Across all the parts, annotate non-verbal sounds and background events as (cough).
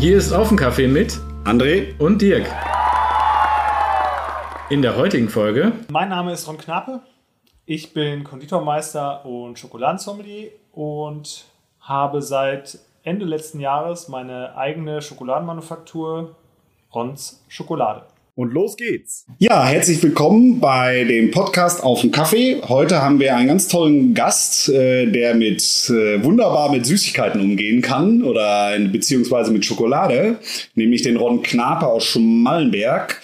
Hier ist Offencafé mit André und Dirk. In der heutigen Folge. Mein Name ist Ron Knappe. Ich bin Konditormeister und Schokoladensommelier und habe seit Ende letzten Jahres meine eigene Schokoladenmanufaktur Rons Schokolade. Und los geht's. Ja, herzlich willkommen bei dem Podcast auf dem Kaffee. Heute haben wir einen ganz tollen Gast, äh, der mit äh, wunderbar mit Süßigkeiten umgehen kann oder beziehungsweise mit Schokolade, nämlich den Ron Knape aus Schmallenberg.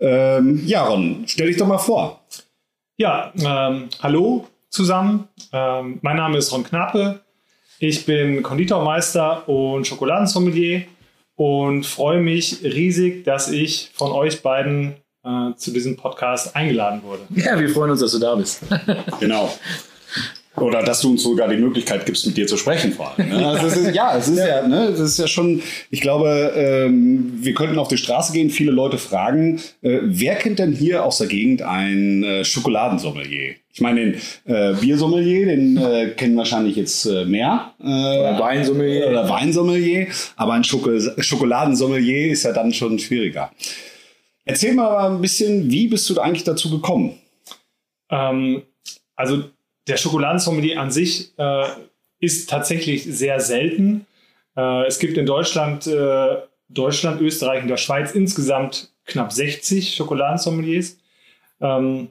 Ähm, ja, Ron, stell dich doch mal vor. Ja, ähm, hallo zusammen. Ähm, mein Name ist Ron Knape. Ich bin Konditormeister und Schokoladensommelier und freue mich riesig, dass ich von euch beiden äh, zu diesem Podcast eingeladen wurde. Ja, wir freuen uns, dass du da bist. genau. (laughs) Oder dass du uns sogar die Möglichkeit gibst, mit dir zu sprechen vor allem. Ne? (laughs) Also ist, ja, es ist ja, ne, das ist ja schon, ich glaube, ähm, wir könnten auf die Straße gehen, viele Leute fragen, äh, wer kennt denn hier aus der Gegend ein äh, Schokoladensommelier? Ich meine, den äh, Biersommelier, den äh, kennen wahrscheinlich jetzt äh, mehr. Äh, oder Weinsommelier. Oder Weinsommelier. Aber ein Schoko Schokoladensommelier ist ja dann schon schwieriger. Erzähl mal ein bisschen, wie bist du eigentlich dazu gekommen? Ähm, also der Schokoladensommelier an sich äh, ist tatsächlich sehr selten. Äh, es gibt in Deutschland, äh, Deutschland, Österreich und der Schweiz insgesamt knapp 60 Schokoladensommeliers. Ähm,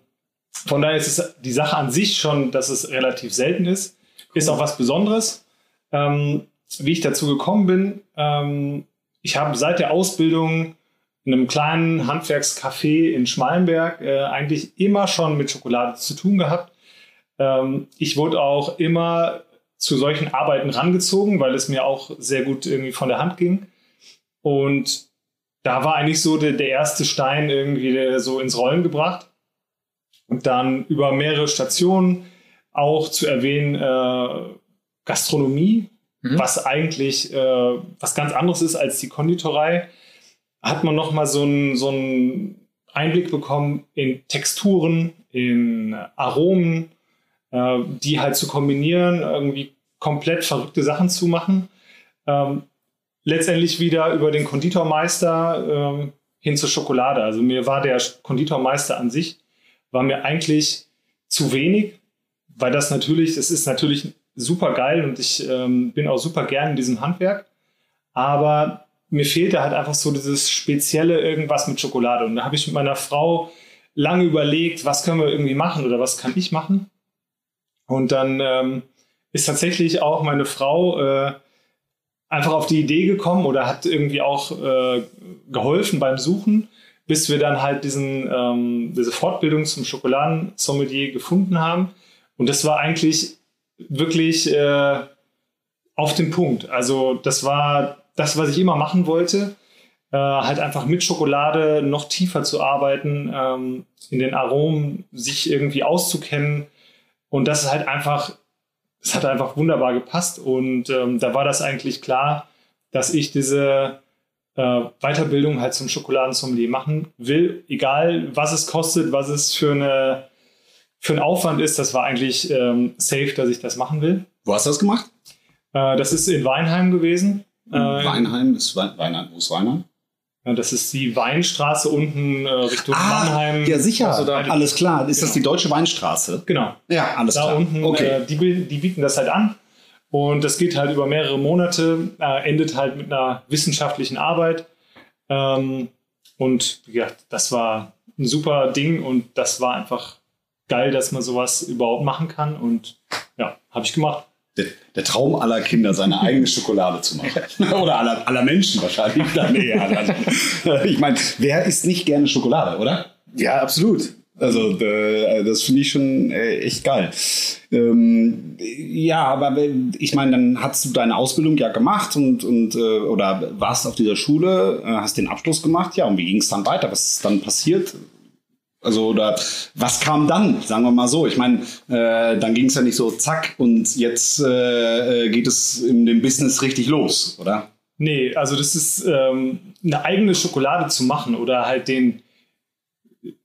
von daher ist es die Sache an sich schon, dass es relativ selten ist. Ist auch was Besonderes. Ähm, wie ich dazu gekommen bin, ähm, ich habe seit der Ausbildung in einem kleinen Handwerkscafé in Schmalenberg äh, eigentlich immer schon mit Schokolade zu tun gehabt. Ähm, ich wurde auch immer zu solchen Arbeiten rangezogen, weil es mir auch sehr gut irgendwie von der Hand ging. Und da war eigentlich so der, der erste Stein irgendwie so ins Rollen gebracht. Und dann über mehrere Stationen auch zu erwähnen, äh, Gastronomie, mhm. was eigentlich äh, was ganz anderes ist als die Konditorei, hat man nochmal so einen so Einblick bekommen in Texturen, in Aromen, äh, die halt zu kombinieren, irgendwie komplett verrückte Sachen zu machen. Ähm, letztendlich wieder über den Konditormeister ähm, hin zur Schokolade. Also mir war der Konditormeister an sich, war mir eigentlich zu wenig, weil das natürlich, das ist natürlich super geil und ich ähm, bin auch super gern in diesem Handwerk. Aber mir fehlte halt einfach so dieses spezielle irgendwas mit Schokolade. Und da habe ich mit meiner Frau lange überlegt, was können wir irgendwie machen oder was kann ich machen. Und dann ähm, ist tatsächlich auch meine Frau äh, einfach auf die Idee gekommen oder hat irgendwie auch äh, geholfen beim Suchen, bis wir dann halt diesen, ähm, diese Fortbildung zum Schokoladensommelier gefunden haben. Und das war eigentlich wirklich äh, auf den Punkt. Also das war das, was ich immer machen wollte. Äh, halt einfach mit Schokolade noch tiefer zu arbeiten, ähm, in den Aromen sich irgendwie auszukennen, und das ist halt einfach, es hat einfach wunderbar gepasst. Und ähm, da war das eigentlich klar, dass ich diese äh, Weiterbildung halt zum Schokoladensommelier machen will. Egal, was es kostet, was es für, eine, für ein Aufwand ist, das war eigentlich ähm, safe, dass ich das machen will. Wo hast du das gemacht? Äh, das ist in Weinheim gewesen. Äh, Weinheim ist Weinheim. Wo ist Weinheim? Das ist die Weinstraße unten äh, Richtung ah, Mannheim. Ja, sicher. Also da, alles klar. Ist genau. das die Deutsche Weinstraße? Genau. Ja, alles da klar. Da unten, okay. Äh, die, die, bieten das halt an. Und das geht halt über mehrere Monate, äh, endet halt mit einer wissenschaftlichen Arbeit. Ähm, und ja, das war ein super Ding und das war einfach geil, dass man sowas überhaupt machen kann. Und ja, habe ich gemacht der, der, Traum aller Kinder, seine eigene Schokolade zu machen. oder aller, aller Menschen wahrscheinlich. (laughs) (laughs) ich meine, wer isst nicht gerne Schokolade, oder? Ja, absolut. Also das finde ich schon äh, echt geil. Ähm, ja, aber ich meine, dann hast du deine Ausbildung ja gemacht und, und äh, oder warst auf dieser Schule, äh, hast den Abschluss gemacht, ja, und wie ging es dann weiter? Was ist dann passiert? Also, oder was kam dann, sagen wir mal so? Ich meine, äh, dann ging es ja nicht so zack und jetzt äh, äh, geht es in dem Business richtig los, oder? Nee, also das ist ähm, eine eigene Schokolade zu machen oder halt den,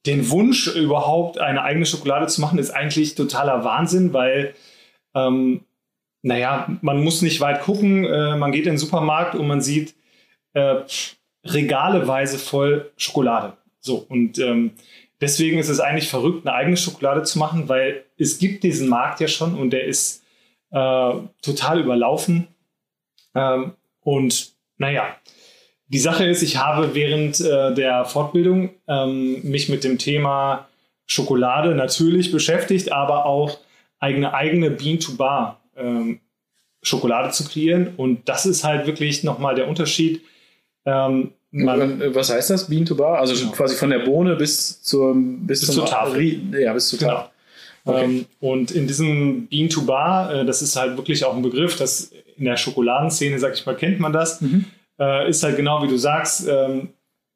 den Wunsch, überhaupt eine eigene Schokolade zu machen, ist eigentlich totaler Wahnsinn, weil, ähm, naja, man muss nicht weit gucken. Äh, man geht in den Supermarkt und man sieht äh, regaleweise voll Schokolade. So, und ähm, deswegen ist es eigentlich verrückt, eine eigene Schokolade zu machen, weil es gibt diesen Markt ja schon und der ist äh, total überlaufen. Ähm, und naja, die Sache ist, ich habe während äh, der Fortbildung ähm, mich mit dem Thema Schokolade natürlich beschäftigt, aber auch eigene eigene Bean-to-Bar ähm, Schokolade zu kreieren. Und das ist halt wirklich nochmal der Unterschied. Ähm, man, Was heißt das, Bean to Bar? Also genau. quasi von der Bohne bis zur, bis, bis zur Tafel. Ja, bis zur Tafel. Genau. Okay. Ähm, und in diesem Bean to Bar, äh, das ist halt wirklich auch ein Begriff, das in der Schokoladenszene, sag ich mal, kennt man das. Mhm äh, ist halt genau wie du sagst, ähm,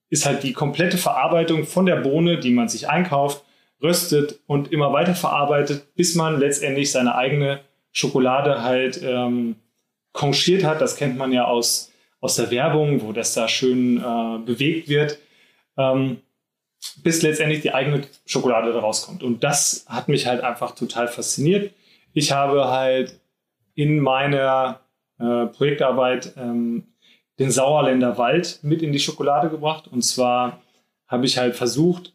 ist halt die komplette Verarbeitung von der Bohne, die man sich einkauft, röstet und immer weiter verarbeitet, bis man letztendlich seine eigene Schokolade halt ähm, konchiert hat. Das kennt man ja aus, aus der Werbung, wo das da schön äh, bewegt wird, ähm, bis letztendlich die eigene Schokolade da rauskommt. Und das hat mich halt einfach total fasziniert. Ich habe halt in meiner äh, Projektarbeit ähm, den Sauerländer Wald mit in die Schokolade gebracht. Und zwar habe ich halt versucht,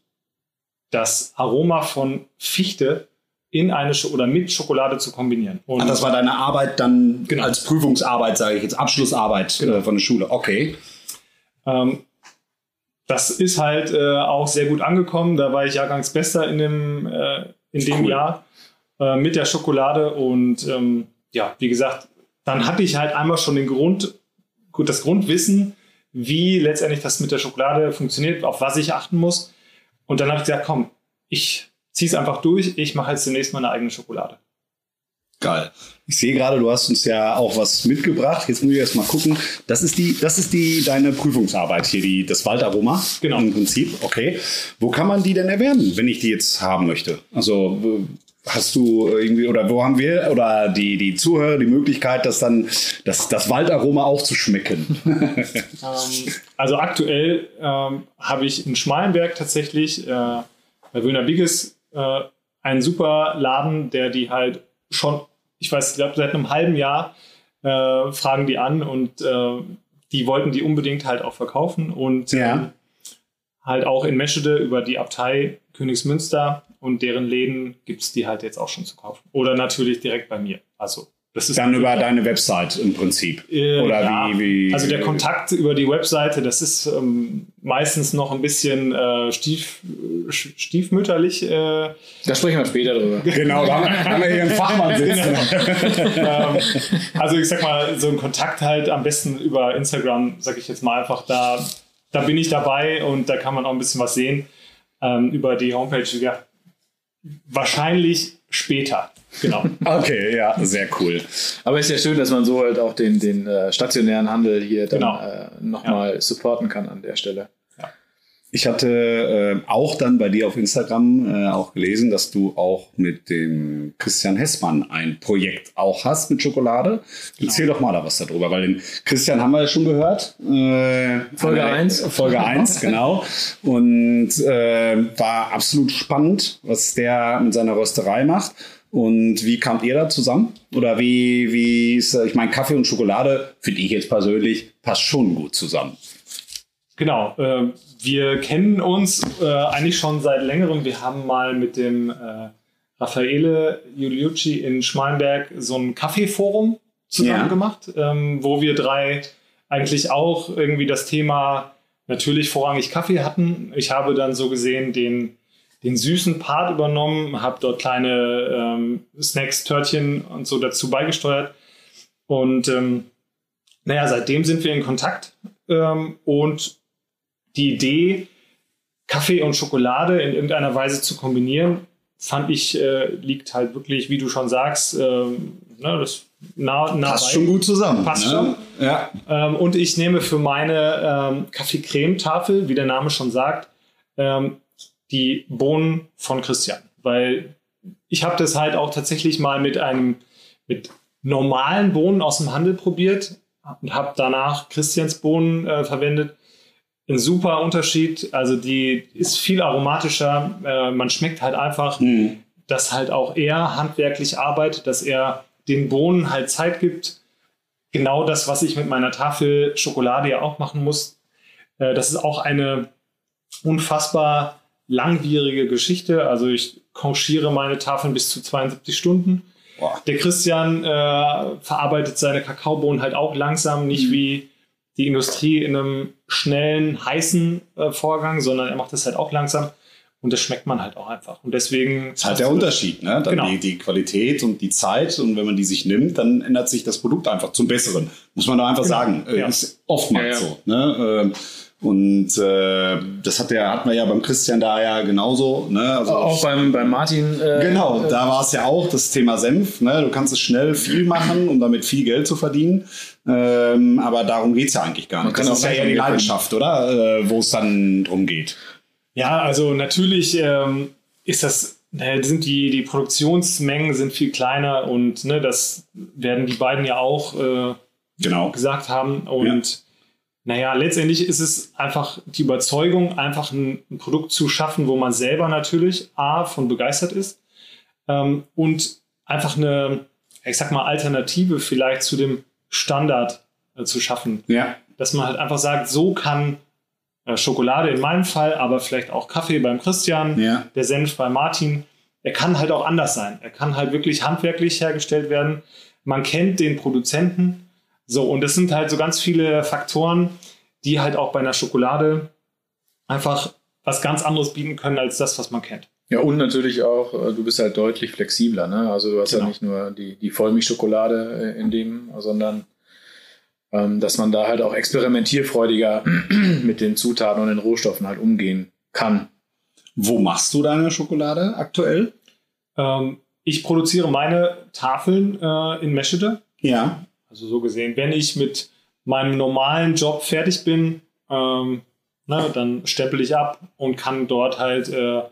das Aroma von Fichte in eine Sch oder mit Schokolade zu kombinieren. Und Ach, das war deine Arbeit dann genau. als Prüfungsarbeit, sage ich jetzt, Abschlussarbeit genau. äh, von der Schule. Okay. Ähm, das ist halt äh, auch sehr gut angekommen. Da war ich Jahrgangsbester in dem, äh, in dem cool. Jahr äh, mit der Schokolade. Und ähm, ja, wie gesagt, dann hatte ich halt einmal schon den Grund gut das Grundwissen, wie letztendlich das mit der Schokolade funktioniert, auf was ich achten muss. Und dann habe ich gesagt, komm, ich ziehe es einfach durch, ich mache jetzt zunächst mal eine eigene Schokolade. Geil. Ich sehe gerade, du hast uns ja auch was mitgebracht. Jetzt muss ich erst mal gucken. Das ist die, das ist die deine Prüfungsarbeit hier, die, das Waldaroma. Genau. Im Prinzip. Okay. Wo kann man die denn erwerben, wenn ich die jetzt haben möchte? Also Hast du irgendwie, oder wo haben wir oder die, die Zuhörer die Möglichkeit, das dann, das, das Waldaroma auch zu schmecken? (laughs) ähm, also aktuell ähm, habe ich in Schmalenberg tatsächlich äh, bei Wöhner Bigges äh, einen super Laden, der die halt schon, ich weiß, ich glaube, seit einem halben Jahr äh, fragen die an und äh, die wollten die unbedingt halt auch verkaufen und ja. Halt auch in Meschede über die Abtei Königsmünster und deren Läden gibt es die halt jetzt auch schon zu kaufen. Oder natürlich direkt bei mir. Also das ist dann über deine Website im Prinzip. Äh, Oder ja. wie, wie, Also der Kontakt über die Webseite, das ist ähm, meistens noch ein bisschen äh, stief, stiefmütterlich. Äh. Da sprechen wir später drüber. (laughs) Genau, da haben wir hier einen Fachmann sitzen. ähm, also ich sag mal, so ein Kontakt halt am besten über Instagram, sag ich jetzt mal einfach, da, da bin ich dabei und da kann man auch ein bisschen was sehen. Ähm, über die Homepage, ja, wahrscheinlich später. Genau. (laughs) okay, ja, sehr cool. Aber es ist ja schön, dass man so halt auch den, den äh, stationären Handel hier dann genau. äh, nochmal ja. supporten kann an der Stelle. Ich hatte äh, auch dann bei dir auf Instagram äh, auch gelesen, dass du auch mit dem Christian Hessmann ein Projekt auch hast mit Schokolade. Genau. Erzähl doch mal da was darüber, weil den Christian haben wir ja schon gehört. Äh, Folge 1. Folge (laughs) 1, genau. Und äh, war absolut spannend, was der mit seiner Rösterei macht. Und wie kamt ihr da zusammen? Oder wie, wie ist, ich meine, Kaffee und Schokolade, finde ich jetzt persönlich, passt schon gut zusammen. Genau, äh, wir kennen uns äh, eigentlich schon seit längerem. Wir haben mal mit dem äh, Raffaele Giuliucci in Schmalenberg so ein Kaffeeforum zusammen ja. gemacht, ähm, wo wir drei eigentlich auch irgendwie das Thema natürlich vorrangig Kaffee hatten. Ich habe dann so gesehen den, den süßen Part übernommen, habe dort kleine ähm, Snacks, Törtchen und so dazu beigesteuert. Und ähm, naja, seitdem sind wir in Kontakt ähm, und die Idee, Kaffee und Schokolade in irgendeiner Weise zu kombinieren, fand ich, äh, liegt halt wirklich, wie du schon sagst, äh, ne, das nah, nah Passt bei. schon gut zusammen. Passt ne? schon. Ja. Ähm, und ich nehme für meine ähm, Kaffee-Creme-Tafel, wie der Name schon sagt, ähm, die Bohnen von Christian. Weil ich habe das halt auch tatsächlich mal mit einem, mit normalen Bohnen aus dem Handel probiert und habe danach Christians Bohnen äh, verwendet ein super Unterschied. Also die ist viel aromatischer. Äh, man schmeckt halt einfach, mhm. dass halt auch er handwerklich arbeitet, dass er den Bohnen halt Zeit gibt. Genau das, was ich mit meiner Tafel Schokolade ja auch machen muss. Äh, das ist auch eine unfassbar langwierige Geschichte. Also ich konchiere meine Tafeln bis zu 72 Stunden. Boah. Der Christian äh, verarbeitet seine Kakaobohnen halt auch langsam, nicht mhm. wie die Industrie in einem schnellen, heißen äh, Vorgang, sondern er macht das halt auch langsam. Und das schmeckt man halt auch einfach. Und deswegen. Das ist halt der Unterschied, ne? Dann genau. die, die, Qualität und die Zeit. Und wenn man die sich nimmt, dann ändert sich das Produkt einfach zum Besseren. Muss man doch einfach genau. sagen. Äh, ja. Ist oftmals ja, ja. so. Ne? Ähm, und äh, das hat der, hatten wir ja beim Christian da ja genauso. Ne? Also auch beim, beim Martin. Äh, genau, da war es ja auch das Thema Senf. Ne? Du kannst es schnell viel machen, um damit viel Geld zu verdienen. Ähm, aber darum geht es ja eigentlich gar nicht. das ist ja eher die Leidenschaft, oder? Äh, Wo es dann drum geht. Ja, also natürlich ähm, ist das, äh, sind die, die Produktionsmengen sind viel kleiner und ne, das werden die beiden ja auch äh, genau. gesagt haben. Und ja naja, letztendlich ist es einfach die Überzeugung, einfach ein, ein Produkt zu schaffen, wo man selber natürlich A, von begeistert ist ähm, und einfach eine, ich sag mal, Alternative vielleicht zu dem Standard äh, zu schaffen. Ja. Dass man halt einfach sagt, so kann äh, Schokolade in meinem Fall, aber vielleicht auch Kaffee beim Christian, ja. der Senf bei Martin, er kann halt auch anders sein. Er kann halt wirklich handwerklich hergestellt werden. Man kennt den Produzenten so, und es sind halt so ganz viele Faktoren, die halt auch bei einer Schokolade einfach was ganz anderes bieten können als das, was man kennt. Ja, und natürlich auch, äh, du bist halt deutlich flexibler. Ne? Also du hast genau. ja nicht nur die, die Vollmilchschokolade äh, in dem, sondern ähm, dass man da halt auch experimentierfreudiger (clears throat) mit den Zutaten und den Rohstoffen halt umgehen kann. Wo machst du deine Schokolade aktuell? Ähm, ich produziere meine Tafeln äh, in Meschede. Ja. Also so gesehen, wenn ich mit meinem normalen Job fertig bin, ähm, ne, dann stempel ich ab und kann dort halt äh,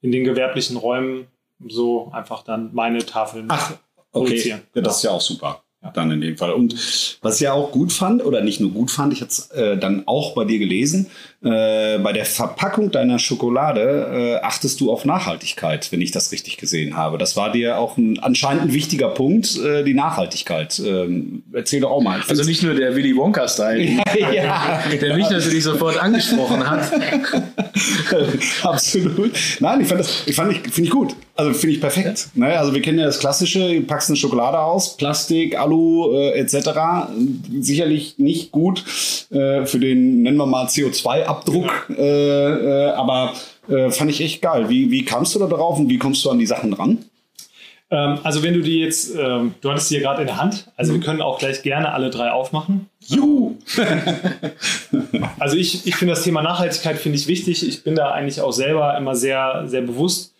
in den gewerblichen Räumen so einfach dann meine Tafeln Ach, okay. produzieren. Ja, das ist ja auch super. Ja. Dann in dem Fall. Und was ich ja auch gut fand, oder nicht nur gut fand, ich hatte es äh, dann auch bei dir gelesen, äh, bei der Verpackung deiner Schokolade äh, achtest du auf Nachhaltigkeit, wenn ich das richtig gesehen habe. Das war dir auch ein, anscheinend ein wichtiger Punkt, äh, die Nachhaltigkeit. Ähm, erzähl doch auch mal. Also nicht nur der Willy Wonka-Style, (laughs) ja. der mich natürlich sofort angesprochen hat. (laughs) Absolut. Nein, ich fand das, ich fand ich, finde ich gut. Also finde ich perfekt. Ja. Ne? Also wir kennen ja das Klassische, du packst eine Schokolade aus, Plastik, Alu äh, etc. Sicherlich nicht gut äh, für den, nennen wir mal CO2-Abdruck, äh, äh, aber äh, fand ich echt geil. Wie, wie kamst du da drauf und wie kommst du an die Sachen dran? Ähm, also wenn du die jetzt, ähm, du hattest die ja gerade in der Hand, also mhm. wir können auch gleich gerne alle drei aufmachen. Juhu! (laughs) also ich, ich finde das Thema Nachhaltigkeit finde ich wichtig. Ich bin da eigentlich auch selber immer sehr, sehr bewusst.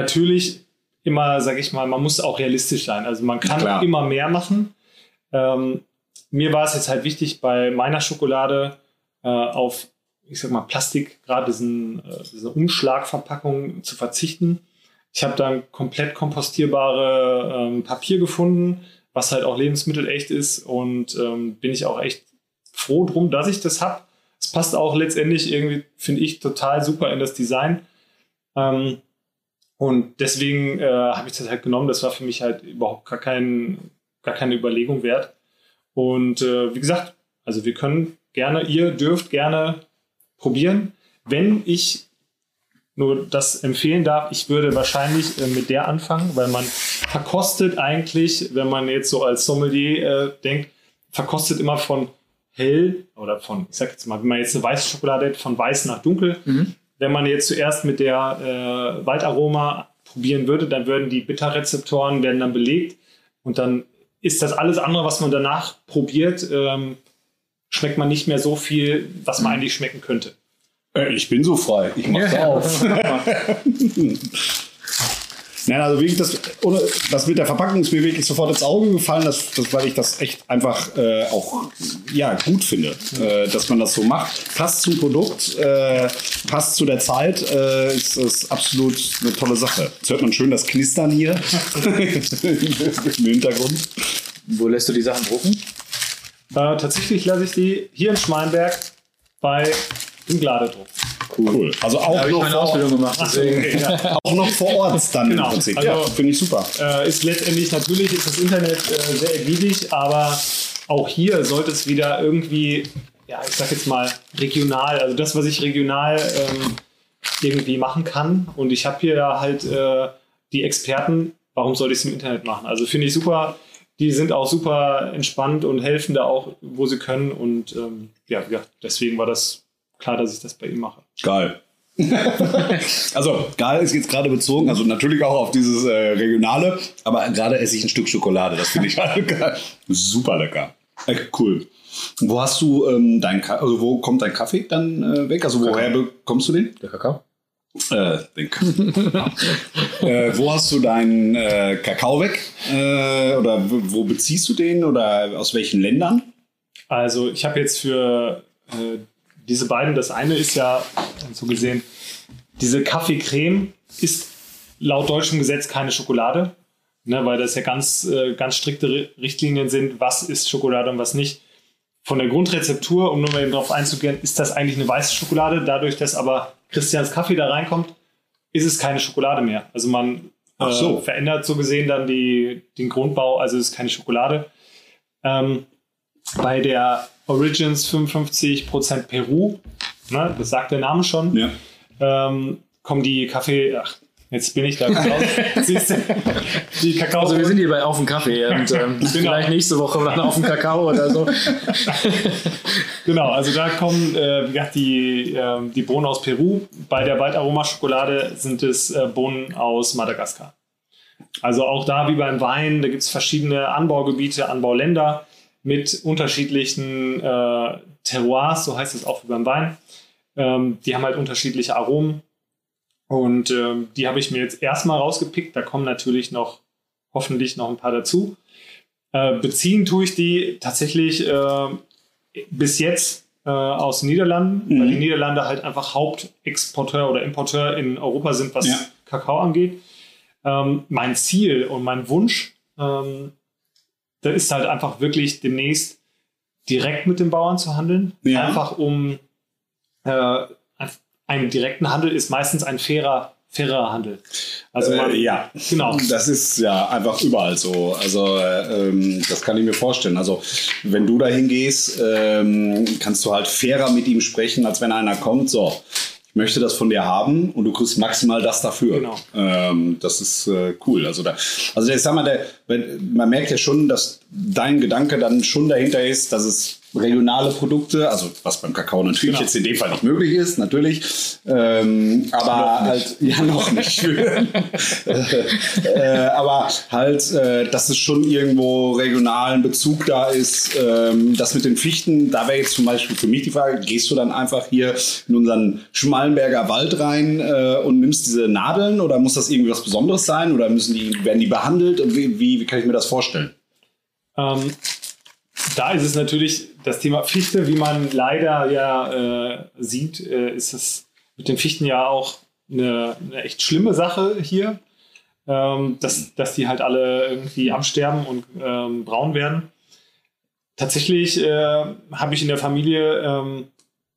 Natürlich immer, sage ich mal, man muss auch realistisch sein. Also man kann Klar. immer mehr machen. Ähm, mir war es jetzt halt wichtig, bei meiner Schokolade äh, auf, ich sag mal, Plastik, gerade diesen, äh, diese Umschlagverpackung zu verzichten. Ich habe dann komplett kompostierbare ähm, Papier gefunden, was halt auch lebensmittelecht ist und ähm, bin ich auch echt froh drum, dass ich das habe. Es passt auch letztendlich irgendwie, finde ich, total super in das Design. Ähm, und deswegen äh, habe ich das halt genommen. Das war für mich halt überhaupt gar, kein, gar keine Überlegung wert. Und äh, wie gesagt, also wir können gerne, ihr dürft gerne probieren. Wenn ich nur das empfehlen darf, ich würde wahrscheinlich äh, mit der anfangen, weil man verkostet eigentlich, wenn man jetzt so als Sommelier äh, denkt, verkostet immer von hell oder von, ich sag jetzt mal, wenn man jetzt eine weiße Schokolade hat, von weiß nach dunkel. Mhm. Wenn man jetzt zuerst mit der äh, Waldaroma probieren würde, dann würden die Bitterrezeptoren werden dann belegt und dann ist das alles andere, was man danach probiert, ähm, schmeckt man nicht mehr so viel, was man mhm. eigentlich schmecken könnte. Äh, ich bin so frei. Ich mach's ja, auf. (laughs) (laughs) (laughs) Nein, also wirklich, das, das mit der Verpackung ist mir wirklich sofort ins Auge gefallen, das, das, weil ich das echt einfach äh, auch ja, gut finde, äh, dass man das so macht. Passt zum Produkt, äh, passt zu der Zeit, äh, ist das absolut eine tolle Sache. Jetzt hört man schön das Knistern hier (laughs) im Hintergrund. Wo lässt du die Sachen drucken? Äh, tatsächlich lasse ich die hier in Schmalenberg bei im Gladedruck. Cool. cool. Also auch da noch meine Ausbildung gemacht. Deswegen. (laughs) Okay, ja. auch noch vor Ort dann genau. im Prinzip. Also, ja, finde ich super. Äh, ist letztendlich natürlich ist das Internet äh, sehr ergiebig, aber auch hier sollte es wieder irgendwie, ja, ich sag jetzt mal regional, also das, was ich regional ähm, irgendwie machen kann. Und ich habe hier halt äh, die Experten, warum soll ich es im Internet machen? Also finde ich super. Die sind auch super entspannt und helfen da auch, wo sie können. Und ähm, ja, ja, deswegen war das klar, dass ich das bei ihm mache. Geil. (laughs) also, geil ist jetzt gerade bezogen, also natürlich auch auf dieses äh, Regionale, aber gerade esse ich ein Stück Schokolade, das finde ich (laughs) halt geil. Super lecker. Äh, cool. Wo hast du ähm, dein Ka also wo kommt dein Kaffee dann äh, weg? Also woher bekommst du den? Der Kakao. Äh, den (laughs) äh, wo hast du deinen äh, Kakao weg? Äh, oder wo beziehst du den? Oder aus welchen Ländern? Also ich habe jetzt für äh, diese beiden, das eine ist ja so gesehen, diese Kaffeecreme ist laut deutschem Gesetz keine Schokolade, ne, weil das ja ganz, äh, ganz strikte Richtlinien sind, was ist Schokolade und was nicht. Von der Grundrezeptur, um nur mal eben darauf einzugehen, ist das eigentlich eine weiße Schokolade. Dadurch, dass aber Christians Kaffee da reinkommt, ist es keine Schokolade mehr. Also man äh, so. verändert so gesehen dann die, den Grundbau, also es ist keine Schokolade. Ähm, bei der Origins 55% Peru, ne, das sagt der Name schon, ja. ähm, kommen die Kaffee, ach, Jetzt bin ich da raus. (laughs) Siehst du, die Kakao. Also wir sind hier bei Auf dem Kaffee und ähm, (laughs) genau. vielleicht nächste Woche dann auf dem Kakao oder so. (laughs) genau, also da kommen äh, die, äh, die Bohnen aus Peru. Bei der Waldaroma-Schokolade sind es äh, Bohnen aus Madagaskar. Also auch da wie beim Wein, da gibt es verschiedene Anbaugebiete, Anbauländer mit unterschiedlichen äh, Terroirs, so heißt es auch wie beim Wein. Ähm, die haben halt unterschiedliche Aromen und ähm, die habe ich mir jetzt erstmal rausgepickt. Da kommen natürlich noch hoffentlich noch ein paar dazu. Äh, beziehen tue ich die tatsächlich äh, bis jetzt äh, aus den Niederlanden, mhm. weil die Niederlande halt einfach Hauptexporteur oder Importeur in Europa sind, was ja. Kakao angeht. Ähm, mein Ziel und mein Wunsch, ähm, da ist halt einfach wirklich demnächst direkt mit den Bauern zu handeln. Ja. Einfach um äh, ein direkten Handel ist meistens ein fairer fairer Handel. Also man, äh, ja, genau. Das ist ja einfach überall so. Also äh, ähm, das kann ich mir vorstellen. Also wenn du dahin gehst, ähm, kannst du halt fairer mit ihm sprechen, als wenn einer kommt. So, möchte das von dir haben und du kriegst maximal das dafür. Genau. Ähm, das ist äh, cool. Also da, also ich sag mal, der, wenn, man merkt ja schon, dass dein Gedanke dann schon dahinter ist, dass es regionale Produkte, also was beim Kakao natürlich genau. jetzt in dem Fall nicht möglich ist, natürlich, ähm, aber halt, (laughs) ja noch nicht, (laughs) äh, aber halt, äh, dass es schon irgendwo regionalen Bezug da ist, ähm, das mit den Fichten, da wäre jetzt zum Beispiel für mich die Frage, gehst du dann einfach hier in unseren Schmallenberger Wald rein äh, und nimmst diese Nadeln oder muss das irgendwie was Besonderes sein oder müssen die, werden die behandelt? Wie, wie, wie kann ich mir das vorstellen? Ähm, da ist es natürlich das Thema Fichte, wie man leider ja äh, sieht, äh, ist es mit den Fichten ja auch eine, eine echt schlimme Sache hier, ähm, dass, dass die halt alle irgendwie absterben und ähm, braun werden. Tatsächlich äh, habe ich in der Familie ähm,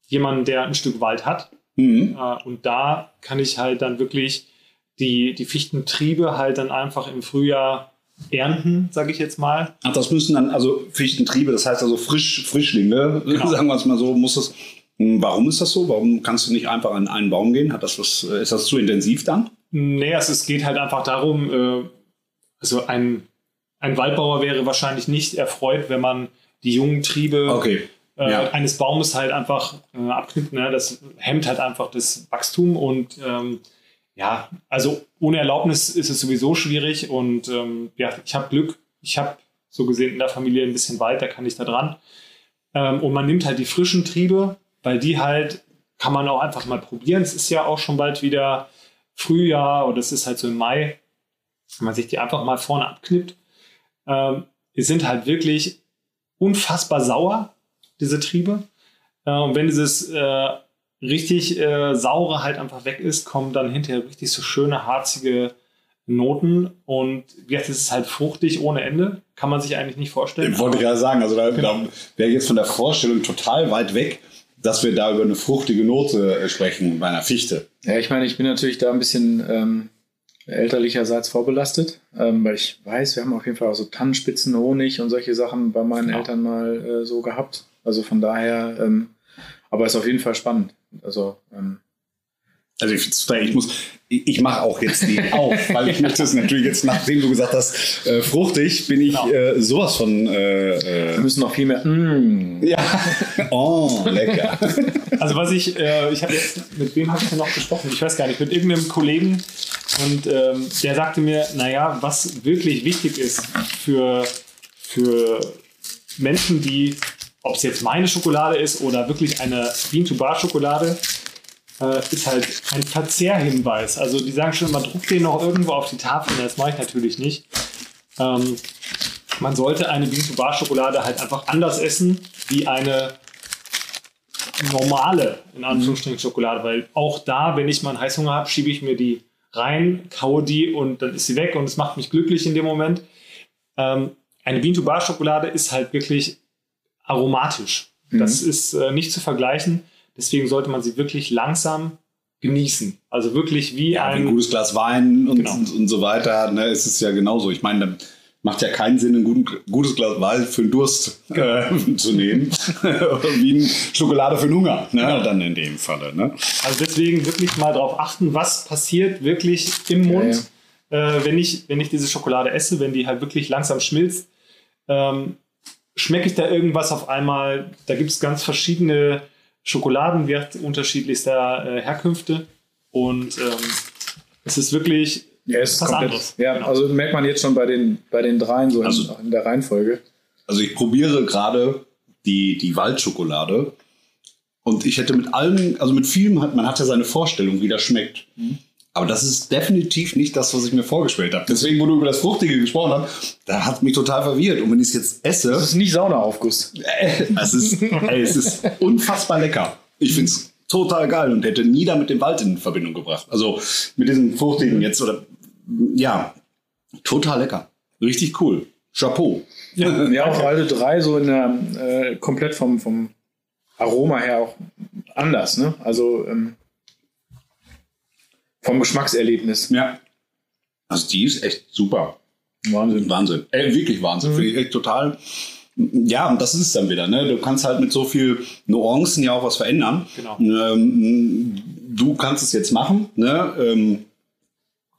jemanden, der ein Stück Wald hat. Mhm. Äh, und da kann ich halt dann wirklich die, die Fichtentriebe halt dann einfach im Frühjahr ernten, sage ich jetzt mal. Ach, das müssen dann also Fichtentriebe, das heißt also Frisch, Frischlinge, genau. (laughs) sagen wir es mal so, muss das. Hm, warum ist das so? Warum kannst du nicht einfach an einen Baum gehen? Hat das was, äh, ist das zu intensiv dann? Nee, also es geht halt einfach darum, äh, also ein, ein Waldbauer wäre wahrscheinlich nicht erfreut, wenn man die jungen Triebe okay. äh, ja. eines Baumes halt einfach äh, abknippt. Ne? Das hemmt halt einfach das Wachstum und ähm, ja, also ohne Erlaubnis ist es sowieso schwierig und ähm, ja, ich habe Glück. Ich habe so gesehen in der Familie ein bisschen weiter, kann ich da dran. Ähm, und man nimmt halt die frischen Triebe, weil die halt kann man auch einfach mal probieren. Es ist ja auch schon bald wieder Frühjahr oder es ist halt so im Mai, wenn man sich die einfach mal vorne abknippt. Ähm, die sind halt wirklich unfassbar sauer, diese Triebe. Äh, und wenn dieses äh, richtig äh, saure halt einfach weg ist, kommen dann hinterher richtig so schöne, harzige Noten und jetzt ist es halt fruchtig ohne Ende. Kann man sich eigentlich nicht vorstellen. Ich wollte gerade sagen, also da, genau. da wäre jetzt von der Vorstellung total weit weg. dass wir da über eine fruchtige Note äh, sprechen bei einer Fichte. Ja, ich meine, ich bin natürlich da ein bisschen ähm, elterlicherseits vorbelastet, ähm, weil ich weiß, wir haben auf jeden Fall auch so Tannenspitzen, Honig und solche Sachen bei meinen genau. Eltern mal äh, so gehabt. Also von daher, ähm, aber ist auf jeden Fall spannend. Also ähm, also ich, ich muss, ich mache auch jetzt die (laughs) auf, weil ich möchte es natürlich jetzt, nachdem du gesagt hast, äh, fruchtig, bin ich genau. äh, sowas von. Äh, äh, Wir müssen noch viel mehr. Mm. Ja. (laughs) Oh, lecker. Also was ich, äh, ich habe jetzt, mit wem habe ich denn noch gesprochen? Ich weiß gar nicht, mit irgendeinem Kollegen und ähm, der sagte mir, naja, was wirklich wichtig ist für, für Menschen, die, ob es jetzt meine Schokolade ist oder wirklich eine Bean-to-Bar-Schokolade, äh, ist halt ein Verzehrhinweis. Also die sagen schon immer, druck den noch irgendwo auf die Tafel. Das mache ich natürlich nicht. Ähm, man sollte eine Bean-to-Bar-Schokolade halt einfach anders essen wie eine normale, in Anführungsstrichen, Schokolade. Weil auch da, wenn ich mal einen Heißhunger habe, schiebe ich mir die rein, kaue die und dann ist sie weg und es macht mich glücklich in dem Moment. Ähm, eine Bean-to-Bar-Schokolade ist halt wirklich aromatisch. Mhm. Das ist äh, nicht zu vergleichen Deswegen sollte man sie wirklich langsam genießen. Also wirklich wie ja, ein, ein gutes Glas Wein und, genau. und, und, so weiter. Ne, ist es ja genauso. Ich meine, macht ja keinen Sinn, ein guten, gutes Glas Wein für den Durst äh, (laughs) zu nehmen, (laughs) wie ein Schokolade für den Hunger. Ne? Genau. Dann in dem Falle. Ne? Also deswegen wirklich mal darauf achten, was passiert wirklich im Mund, ja, ja. Äh, wenn, ich, wenn ich diese Schokolade esse, wenn die halt wirklich langsam schmilzt. Ähm, schmecke ich da irgendwas auf einmal? Da gibt es ganz verschiedene Schokoladen wird unterschiedlichster äh, Herkünfte und ähm, es ist wirklich ja, es was komplett, anderes. Ja, genau. also merkt man jetzt schon bei den, bei den dreien so also, in, in der Reihenfolge. Also ich probiere gerade die, die Waldschokolade und ich hätte mit allem, also mit vielem hat man hat ja seine Vorstellung, wie das schmeckt. Mhm. Aber das ist definitiv nicht das, was ich mir vorgestellt habe. Deswegen, wo du über das Fruchtige gesprochen hast, da hat mich total verwirrt. Und wenn ich es jetzt esse. Das ist nicht Saunaaufguss. Äh, es, ist, ey, es ist unfassbar lecker. Ich finde es total geil und hätte nie damit den Wald in Verbindung gebracht. Also mit diesem Fruchtigen jetzt oder. Ja, total lecker. Richtig cool. Chapeau. Ja, ja auch (laughs) alle drei so in der, äh, komplett vom, vom Aroma her auch anders. Ne? Also. Ähm vom Geschmackserlebnis. Ja. Also die ist echt super. Wahnsinn. Wahnsinn. Ey, wirklich Wahnsinn. Mhm. Finde ich echt total. Ja, und das ist es dann wieder. Ne? Du kannst halt mit so viel Nuancen ja auch was verändern. Genau. Ähm, du kannst es jetzt machen. Ne? Ähm,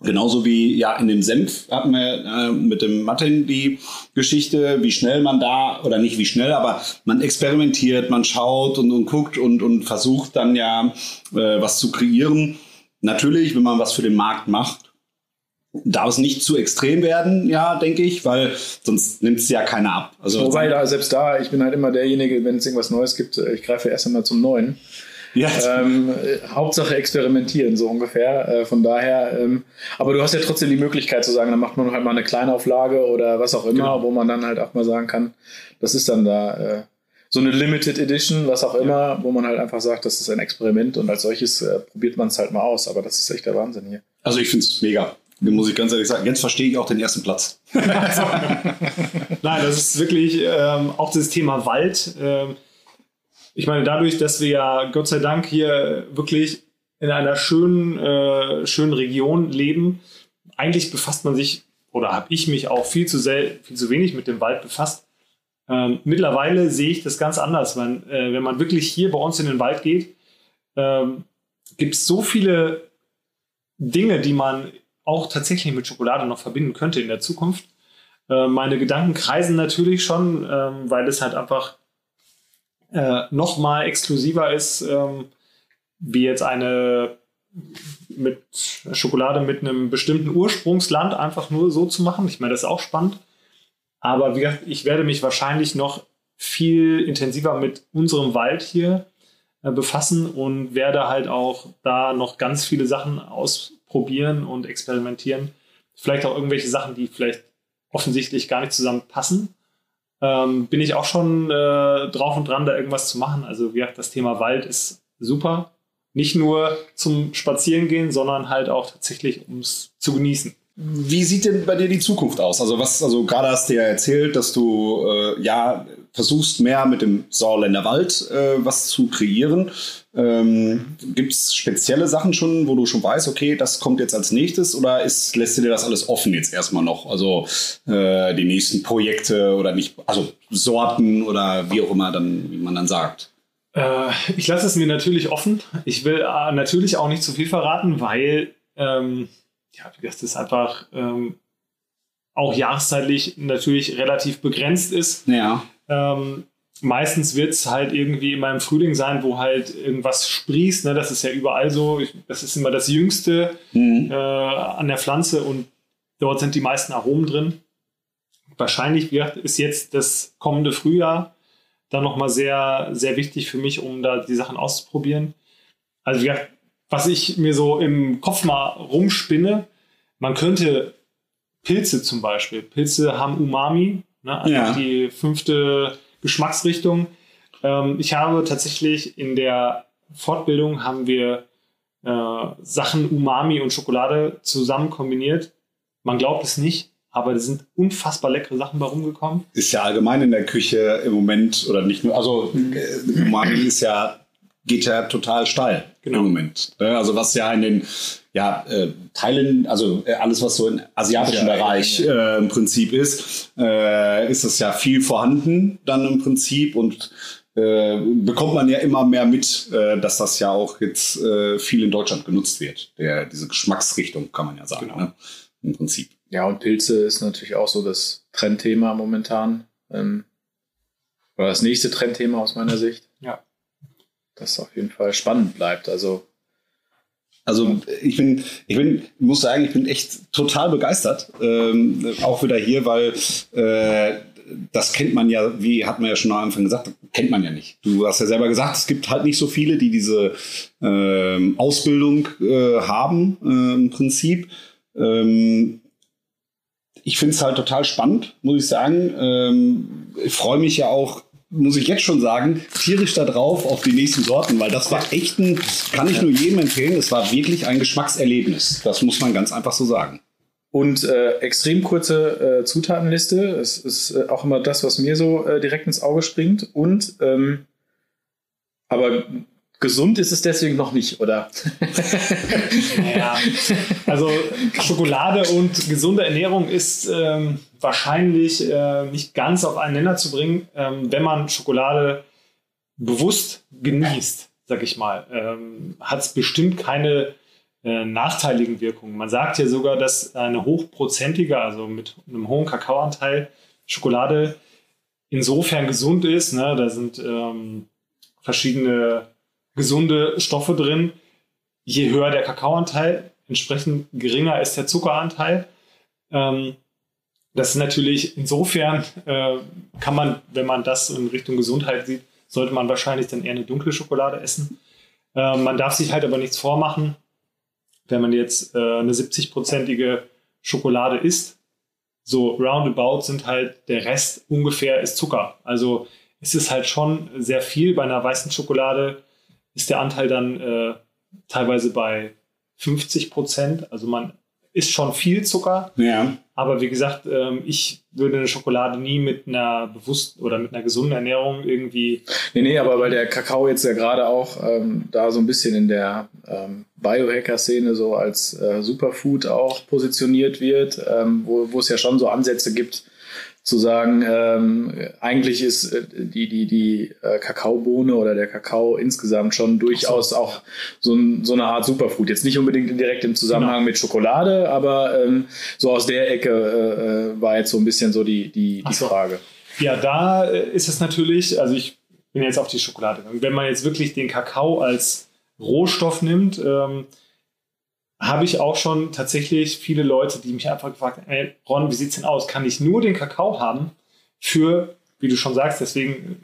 genauso wie ja in dem Senf hatten wir äh, mit dem Martin die Geschichte, wie schnell man da, oder nicht wie schnell, aber man experimentiert, man schaut und, und guckt und, und versucht dann ja äh, was zu kreieren. Natürlich, wenn man was für den Markt macht, darf es nicht zu extrem werden, ja, denke ich, weil sonst nimmt es ja keiner ab. Also, Wobei da, selbst da, ich bin halt immer derjenige, wenn es irgendwas Neues gibt, äh, ich greife erst einmal zum Neuen. Ja. Ähm, äh, Hauptsache experimentieren, so ungefähr. Äh, von daher, ähm, aber du hast ja trotzdem die Möglichkeit zu sagen, dann macht man halt mal eine Kleinauflage oder was auch immer, genau. wo man dann halt auch mal sagen kann, das ist dann da äh, so eine Limited Edition, was auch immer, ja. wo man halt einfach sagt, das ist ein Experiment und als solches äh, probiert man es halt mal aus. Aber das ist echt der Wahnsinn hier. Also ich finde es mega. Muss ich ganz ehrlich sagen. Jetzt verstehe ich auch den ersten Platz. (laughs) Nein, das ist wirklich ähm, auch das Thema Wald. Ähm, ich meine, dadurch, dass wir ja Gott sei Dank hier wirklich in einer schönen, äh, schönen Region leben, eigentlich befasst man sich oder habe ich mich auch viel zu, viel zu wenig mit dem Wald befasst. Ähm, mittlerweile sehe ich das ganz anders. Wenn, äh, wenn man wirklich hier bei uns in den Wald geht, ähm, gibt es so viele Dinge, die man auch tatsächlich mit Schokolade noch verbinden könnte in der Zukunft. Äh, meine Gedanken kreisen natürlich schon, ähm, weil es halt einfach äh, noch mal exklusiver ist, ähm, wie jetzt eine mit Schokolade mit einem bestimmten Ursprungsland einfach nur so zu machen. Ich meine, das ist auch spannend. Aber wie gesagt, ich werde mich wahrscheinlich noch viel intensiver mit unserem Wald hier äh, befassen und werde halt auch da noch ganz viele Sachen ausprobieren und experimentieren. Vielleicht auch irgendwelche Sachen, die vielleicht offensichtlich gar nicht zusammenpassen. Ähm, bin ich auch schon äh, drauf und dran, da irgendwas zu machen. Also wie gesagt, das Thema Wald ist super. Nicht nur zum Spazierengehen, sondern halt auch tatsächlich, um es zu genießen. Wie sieht denn bei dir die Zukunft aus? Also was, also gerade hast du ja erzählt, dass du äh, ja versuchst mehr mit dem Sauerländer Wald äh, was zu kreieren. Ähm, Gibt es spezielle Sachen schon, wo du schon weißt, okay, das kommt jetzt als nächstes oder ist, lässt du dir das alles offen jetzt erstmal noch? Also äh, die nächsten Projekte oder nicht, also Sorten oder wie auch immer dann, wie man dann sagt. Äh, ich lasse es mir natürlich offen. Ich will äh, natürlich auch nicht zu viel verraten, weil ähm, ja, das ist einfach ähm, auch jahreszeitlich natürlich relativ begrenzt ist. Ja. Ähm, meistens wird es halt irgendwie immer im Frühling sein, wo halt irgendwas sprießt. Ne? Das ist ja überall so. Ich, das ist immer das Jüngste mhm. äh, an der Pflanze und dort sind die meisten Aromen drin. Wahrscheinlich wird, ist jetzt das kommende Frühjahr dann nochmal sehr, sehr wichtig für mich, um da die Sachen auszuprobieren. Also, ja, was ich mir so im Kopf mal rumspinne, man könnte Pilze zum Beispiel. Pilze haben Umami, ne? also ja. die fünfte Geschmacksrichtung. Ähm, ich habe tatsächlich in der Fortbildung haben wir äh, Sachen Umami und Schokolade zusammen kombiniert. Man glaubt es nicht, aber da sind unfassbar leckere Sachen bei rumgekommen. Ist ja allgemein in der Küche im Moment oder nicht nur, also äh, Umami ist ja, geht ja total steil genau. im Moment. Ne? Also was ja in den ja, äh, Teilen, also äh, alles, was so im asiatischen ja, Bereich äh, im Prinzip ist, äh, ist es ja viel vorhanden dann im Prinzip und äh, bekommt man ja immer mehr mit, äh, dass das ja auch jetzt äh, viel in Deutschland genutzt wird. Der, diese Geschmacksrichtung kann man ja sagen, genau. ne? im Prinzip. Ja, und Pilze ist natürlich auch so das Trendthema momentan. Ähm, oder das nächste Trendthema aus meiner Sicht. Das auf jeden Fall spannend bleibt. Also also ich bin, ich bin, muss sagen, ich bin echt total begeistert. Ähm, auch wieder hier, weil äh, das kennt man ja, wie hat man ja schon am Anfang gesagt, kennt man ja nicht. Du hast ja selber gesagt, es gibt halt nicht so viele, die diese ähm, Ausbildung äh, haben äh, im Prinzip. Ähm, ich finde es halt total spannend, muss ich sagen. Ähm, ich freue mich ja auch muss ich jetzt schon sagen, tierisch da drauf auf die nächsten Sorten, weil das war echt ein, kann ich nur jedem empfehlen, es war wirklich ein Geschmackserlebnis. Das muss man ganz einfach so sagen. Und äh, extrem kurze äh, Zutatenliste. Es ist äh, auch immer das, was mir so äh, direkt ins Auge springt. Und ähm, aber Gesund ist es deswegen noch nicht, oder? ja, also Schokolade und gesunde Ernährung ist ähm, wahrscheinlich äh, nicht ganz auf einen Nenner zu bringen, ähm, wenn man Schokolade bewusst genießt, sag ich mal. Ähm, Hat es bestimmt keine äh, nachteiligen Wirkungen. Man sagt ja sogar, dass eine hochprozentige, also mit einem hohen Kakaoanteil Schokolade insofern gesund ist. Ne? Da sind ähm, verschiedene gesunde Stoffe drin. Je höher der Kakaoanteil, entsprechend geringer ist der Zuckeranteil. Ähm, das ist natürlich insofern, äh, kann man, wenn man das in Richtung Gesundheit sieht, sollte man wahrscheinlich dann eher eine dunkle Schokolade essen. Äh, man darf sich halt aber nichts vormachen, wenn man jetzt äh, eine 70-prozentige Schokolade isst. So roundabout sind halt der Rest ungefähr ist Zucker. Also es ist halt schon sehr viel. Bei einer weißen Schokolade ist der Anteil dann äh, teilweise bei 50 Prozent. Also man isst schon viel Zucker. Ja. Aber wie gesagt, ähm, ich würde eine Schokolade nie mit einer bewussten oder mit einer gesunden Ernährung irgendwie. Nee, nee, aber weil der Kakao jetzt ja gerade auch ähm, da so ein bisschen in der ähm, Biohacker-Szene so als äh, Superfood auch positioniert wird, ähm, wo, wo es ja schon so Ansätze gibt, zu sagen, ähm, eigentlich ist äh, die, die, die äh, Kakaobohne oder der Kakao insgesamt schon durchaus so. auch so, ein, so eine Art Superfood. Jetzt nicht unbedingt direkt im Zusammenhang genau. mit Schokolade, aber ähm, so aus der Ecke äh, äh war jetzt so ein bisschen so die, die, die so. Frage. Ja, da äh, ist es natürlich, also ich bin jetzt auf die Schokolade gegangen. Wenn man jetzt wirklich den Kakao als Rohstoff nimmt, ähm, habe ich auch schon tatsächlich viele Leute, die mich einfach gefragt haben, ey, Ron, wie sieht es denn aus? Kann ich nur den Kakao haben für, wie du schon sagst, deswegen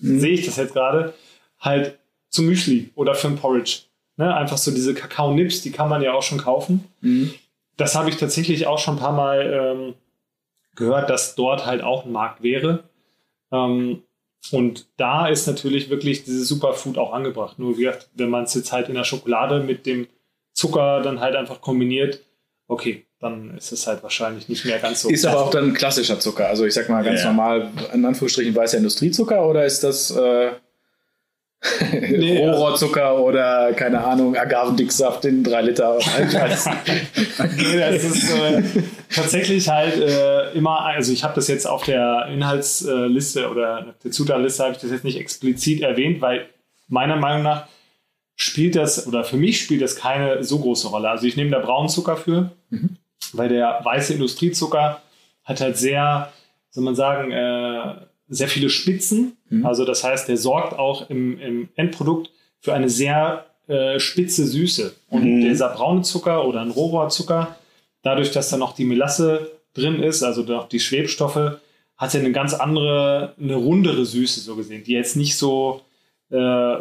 mhm. sehe ich das jetzt gerade, halt zum Müsli oder für ein Porridge. Ne? Einfach so diese Kakao-Nips, die kann man ja auch schon kaufen. Mhm. Das habe ich tatsächlich auch schon ein paar Mal ähm, gehört, dass dort halt auch ein Markt wäre. Ähm, und da ist natürlich wirklich dieses Superfood auch angebracht. Nur wie gesagt, wenn man es jetzt halt in der Schokolade mit dem Zucker dann halt einfach kombiniert, okay, dann ist es halt wahrscheinlich nicht mehr ganz so. Ist aber auch dann klassischer Zucker. Also ich sag mal ganz ja. normal, in Anführungsstrichen weißer Industriezucker oder ist das äh, nee, Rohrzucker also, oder keine Ahnung, Agavendicksaft in drei Liter? (laughs) nee, das ist äh, (laughs) tatsächlich halt äh, immer, also ich habe das jetzt auf der Inhaltsliste oder der Zutatenliste habe ich das jetzt nicht explizit erwähnt, weil meiner Meinung nach spielt das, oder für mich spielt das keine so große Rolle. Also ich nehme da braunen Zucker für. Mhm weil der weiße Industriezucker hat halt sehr, soll man sagen, äh, sehr viele Spitzen. Mhm. Also das heißt, der sorgt auch im, im Endprodukt für eine sehr äh, spitze Süße. Und mhm. dieser braune Zucker oder ein Rohrzucker, dadurch, dass da noch die Melasse drin ist, also noch die Schwebstoffe, hat er eine ganz andere, eine rundere Süße so gesehen, die jetzt nicht so äh,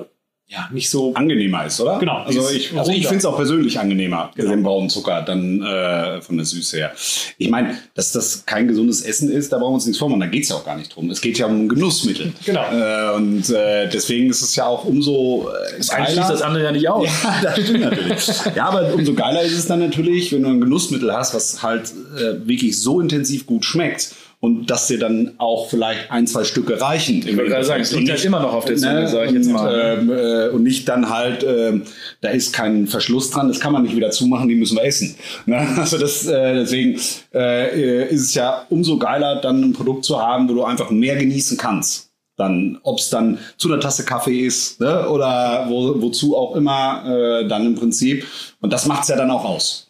ja, nicht so angenehmer ist, oder? Genau. Also ich, also ich finde es auch persönlich angenehmer, genau. den braunen Zucker, dann äh, von der Süße her. Ich meine, dass das kein gesundes Essen ist, da brauchen wir uns nichts vormachen. Da geht es ja auch gar nicht drum. Es geht ja um Genussmittel. Genau. Äh, und äh, deswegen ist es ja auch umso äh, das eine schließt das andere ja nicht aus. Ja, das stimmt natürlich. ja, aber umso geiler ist es dann natürlich, wenn du ein Genussmittel hast, was halt äh, wirklich so intensiv gut schmeckt und dass dir dann auch vielleicht ein, zwei Stücke reichen. Ich würde gerade sagen, es liegt halt immer noch auf der Zunge, ne, sage ich jetzt mal. Ähm, äh, und nicht dann halt, äh, da ist kein Verschluss dran, das kann man nicht wieder zumachen, die müssen wir essen. (laughs) Ne? Also das, äh, deswegen äh, ist es ja umso geiler, dann ein Produkt zu haben, wo du einfach mehr genießen kannst. Dann, ob es dann zu einer Tasse Kaffee ist ne? oder wo, wozu auch immer, äh, dann im Prinzip. Und das macht es ja dann auch aus.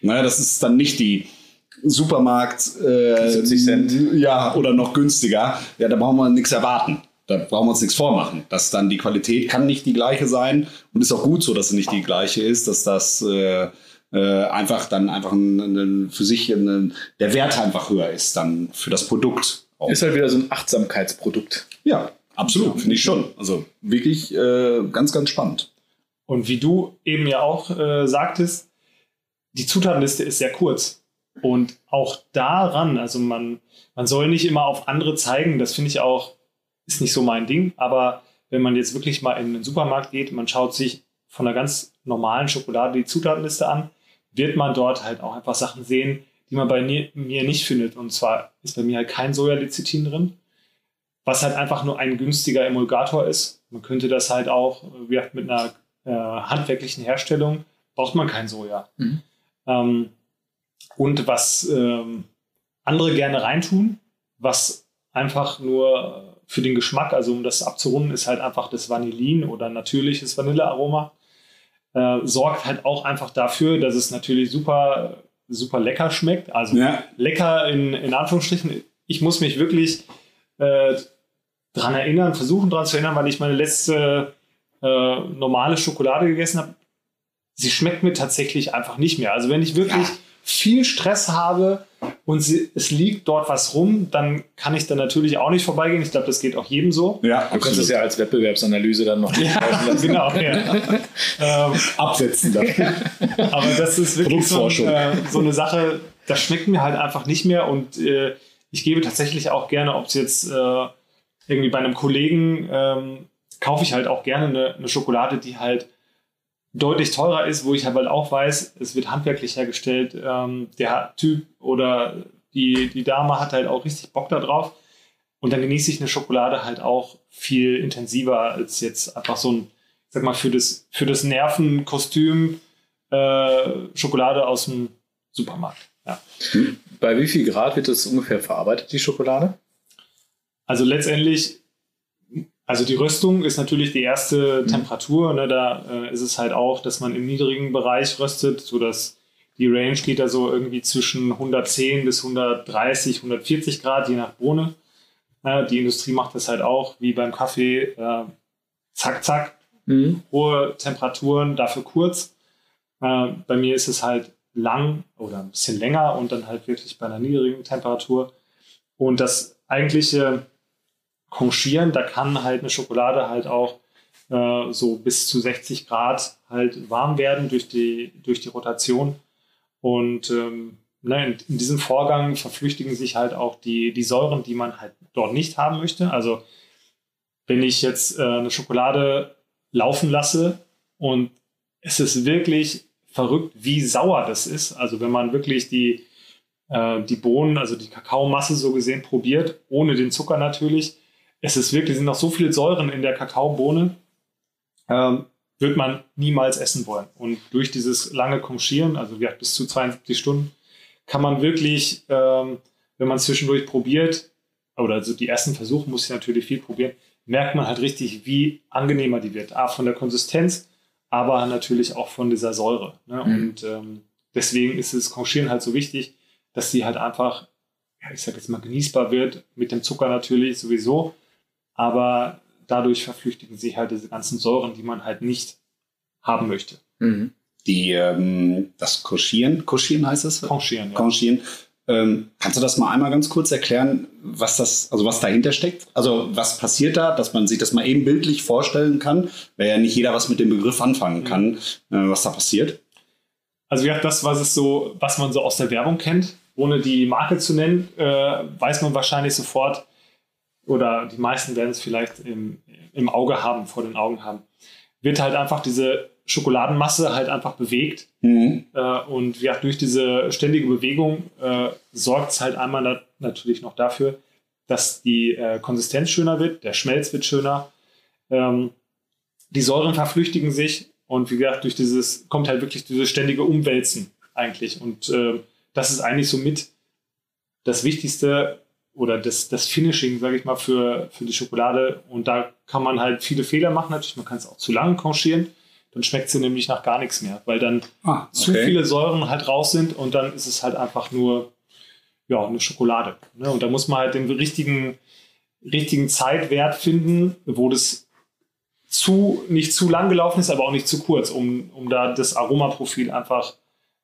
Ne? Das ist dann nicht die Supermarkt äh, 70 Cent. Ja, oder noch günstiger. Ja, da brauchen wir nichts erwarten. Da brauchen wir uns nichts vormachen. Dass dann die Qualität kann nicht die gleiche sein und ist auch gut so, dass sie nicht die gleiche ist, dass das äh, äh, einfach dann einfach ein, ein, für sich ein, der Wert einfach höher ist dann für das Produkt. Auch. Ist halt wieder so ein Achtsamkeitsprodukt. Ja, absolut, finde ich schon. Also wirklich äh, ganz, ganz spannend. Und wie du eben ja auch äh, sagtest, die Zutatenliste ist sehr kurz. Und auch daran, also man, man soll nicht immer auf andere zeigen, das finde ich auch, ist nicht so mein Ding, aber wenn man jetzt wirklich mal in den Supermarkt geht, man schaut sich von einer ganz normalen Schokolade die Zutatenliste an, wird man dort halt auch einfach Sachen sehen, die man bei mir nicht findet. Und zwar ist bei mir halt kein Sojalecithin drin, was halt einfach nur ein günstiger Emulgator ist. Man könnte das halt auch, wie mit einer äh, handwerklichen Herstellung, braucht man kein Soja. Mhm. Ähm, und was ähm, andere gerne reintun, was einfach nur für den Geschmack, also um das abzurunden, ist halt einfach das Vanillin oder natürliches Vanillearoma. Äh, sorgt halt auch einfach dafür, dass es natürlich super, super lecker schmeckt. Also ja. lecker in, in Anführungsstrichen. Ich muss mich wirklich äh, dran erinnern, versuchen dran zu erinnern, weil ich meine letzte äh, normale Schokolade gegessen habe. Sie schmeckt mir tatsächlich einfach nicht mehr. Also wenn ich wirklich ja viel Stress habe und sie, es liegt dort was rum, dann kann ich da natürlich auch nicht vorbeigehen. Ich glaube, das geht auch jedem so. Ja, du kannst es ja als Wettbewerbsanalyse dann noch ja, genau, (laughs) ja. ähm, absetzen. (laughs) Aber das ist wirklich so, äh, so, eine Sache, das schmeckt mir halt einfach nicht mehr und äh, ich gebe tatsächlich auch gerne, ob es jetzt äh, irgendwie bei einem Kollegen ähm, kaufe ich halt auch gerne eine, eine Schokolade, die halt deutlich teurer ist, wo ich halt auch weiß, es wird handwerklich hergestellt. Ähm, der Typ oder die, die Dame hat halt auch richtig Bock da drauf. Und dann genieße ich eine Schokolade halt auch viel intensiver als jetzt einfach so ein, sag mal, für das, für das Nervenkostüm äh, Schokolade aus dem Supermarkt. Ja. Bei wie viel Grad wird das ungefähr verarbeitet, die Schokolade? Also letztendlich also die Röstung ist natürlich die erste mhm. Temperatur. Ne? Da äh, ist es halt auch, dass man im niedrigen Bereich röstet, sodass die Range geht da so irgendwie zwischen 110 bis 130, 140 Grad, je nach Bohne. Äh, die Industrie macht das halt auch, wie beim Kaffee, äh, zack, zack, mhm. hohe Temperaturen, dafür kurz. Äh, bei mir ist es halt lang oder ein bisschen länger und dann halt wirklich bei einer niedrigen Temperatur. Und das eigentliche konchieren. Da kann halt eine Schokolade halt auch äh, so bis zu 60 Grad halt warm werden durch die, durch die Rotation. Und ähm, ne, in, diesem Vorgang verflüchtigen sich halt auch die, die Säuren, die man halt dort nicht haben möchte. Also wenn ich jetzt äh, eine Schokolade laufen lasse und es ist wirklich verrückt, wie sauer das ist. Also wenn man wirklich die, äh, die Bohnen, also die Kakaomasse so gesehen probiert, ohne den Zucker natürlich. Es ist wirklich, sind noch so viele Säuren in der Kakaobohne, ähm, wird man niemals essen wollen. Und durch dieses lange Konchieren, also ja, bis zu 72 Stunden, kann man wirklich, ähm, wenn man zwischendurch probiert, oder also die ersten Versuche muss ich natürlich viel probieren, merkt man halt richtig, wie angenehmer die wird. A, von der Konsistenz, aber natürlich auch von dieser Säure. Ne? Mhm. Und ähm, deswegen ist das Konchieren halt so wichtig, dass die halt einfach, ja, ich sag jetzt mal, genießbar wird, mit dem Zucker natürlich sowieso, aber dadurch verflüchtigen sich halt diese ganzen Säuren, die man halt nicht haben möchte. Mhm. Die, ähm, das Koschieren, Koschieren heißt es? Konchieren, ja. Konchieren. Ähm, kannst du das mal einmal ganz kurz erklären, was das, also was dahinter steckt? Also was passiert da, dass man sich das mal eben bildlich vorstellen kann, weil ja nicht jeder was mit dem Begriff anfangen kann, mhm. äh, was da passiert? Also ja, das, was es so, was man so aus der Werbung kennt, ohne die Marke zu nennen, äh, weiß man wahrscheinlich sofort, oder die meisten werden es vielleicht im, im Auge haben, vor den Augen haben, wird halt einfach diese Schokoladenmasse halt einfach bewegt. Mhm. Äh, und ja, durch diese ständige Bewegung äh, sorgt es halt einmal na natürlich noch dafür, dass die äh, Konsistenz schöner wird, der Schmelz wird schöner, ähm, die Säuren verflüchtigen sich und wie gesagt, durch dieses kommt halt wirklich dieses ständige Umwälzen eigentlich. Und äh, das ist eigentlich somit das Wichtigste, oder das, das Finishing, sage ich mal, für, für die Schokolade. Und da kann man halt viele Fehler machen. Natürlich, man kann es auch zu lange konchieren. Dann schmeckt sie nämlich nach gar nichts mehr, weil dann ah, okay. zu viele Säuren halt raus sind und dann ist es halt einfach nur ja, eine Schokolade. Ne? Und da muss man halt den richtigen, richtigen Zeitwert finden, wo das zu, nicht zu lang gelaufen ist, aber auch nicht zu kurz, um, um da das Aromaprofil einfach